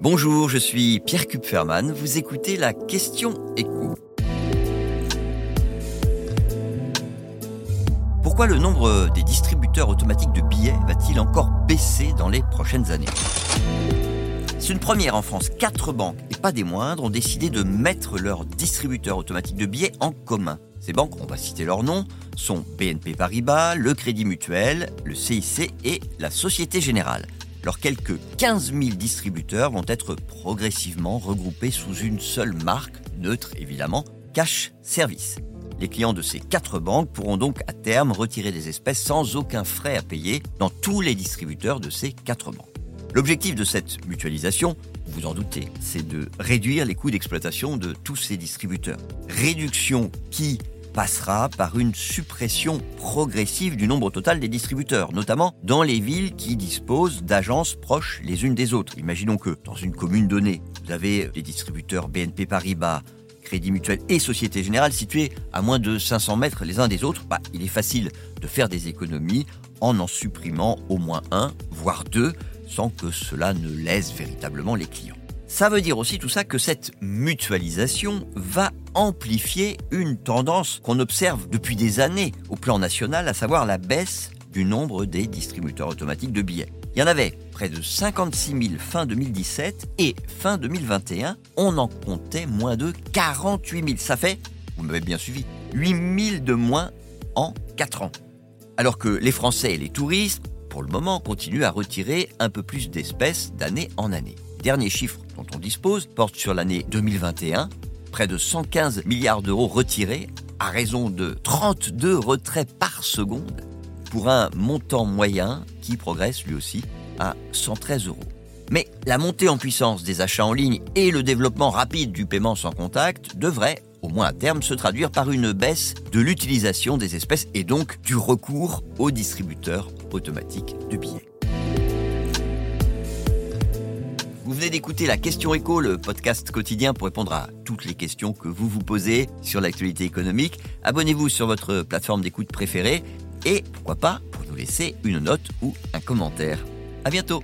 Bonjour, je suis Pierre Kupferman. Vous écoutez la question écho. Pourquoi le nombre des distributeurs automatiques de billets va-t-il encore baisser dans les prochaines années? C'est une première en France. Quatre banques, et pas des moindres, ont décidé de mettre leurs distributeurs automatiques de billets en commun. Ces banques, on va citer leurs noms, sont BNP Paribas, le Crédit Mutuel, le CIC et la Société Générale. Leurs quelques 15 000 distributeurs vont être progressivement regroupés sous une seule marque, neutre évidemment, Cash Service. Les clients de ces quatre banques pourront donc à terme retirer des espèces sans aucun frais à payer dans tous les distributeurs de ces quatre banques. L'objectif de cette mutualisation, vous en doutez, c'est de réduire les coûts d'exploitation de tous ces distributeurs. Réduction qui passera par une suppression progressive du nombre total des distributeurs, notamment dans les villes qui disposent d'agences proches les unes des autres. Imaginons que dans une commune donnée, vous avez les distributeurs BNP Paribas, Crédit Mutuel et Société Générale situés à moins de 500 mètres les uns des autres, bah, il est facile de faire des économies en en supprimant au moins un, voire deux, sans que cela ne lèse véritablement les clients. Ça veut dire aussi tout ça que cette mutualisation va amplifier une tendance qu'on observe depuis des années au plan national, à savoir la baisse du nombre des distributeurs automatiques de billets. Il y en avait près de 56 000 fin 2017 et fin 2021, on en comptait moins de 48 000. Ça fait, vous m'avez bien suivi, 8 000 de moins en 4 ans. Alors que les Français et les touristes, pour le moment, continuent à retirer un peu plus d'espèces d'année en année. Dernier chiffre dont on dispose porte sur l'année 2021, près de 115 milliards d'euros retirés à raison de 32 retraits par seconde pour un montant moyen qui progresse lui aussi à 113 euros. Mais la montée en puissance des achats en ligne et le développement rapide du paiement sans contact devraient, au moins à terme, se traduire par une baisse de l'utilisation des espèces et donc du recours aux distributeurs automatiques de billets. D'écouter la Question Éco, le podcast quotidien pour répondre à toutes les questions que vous vous posez sur l'actualité économique. Abonnez-vous sur votre plateforme d'écoute préférée et pourquoi pas pour nous laisser une note ou un commentaire. À bientôt!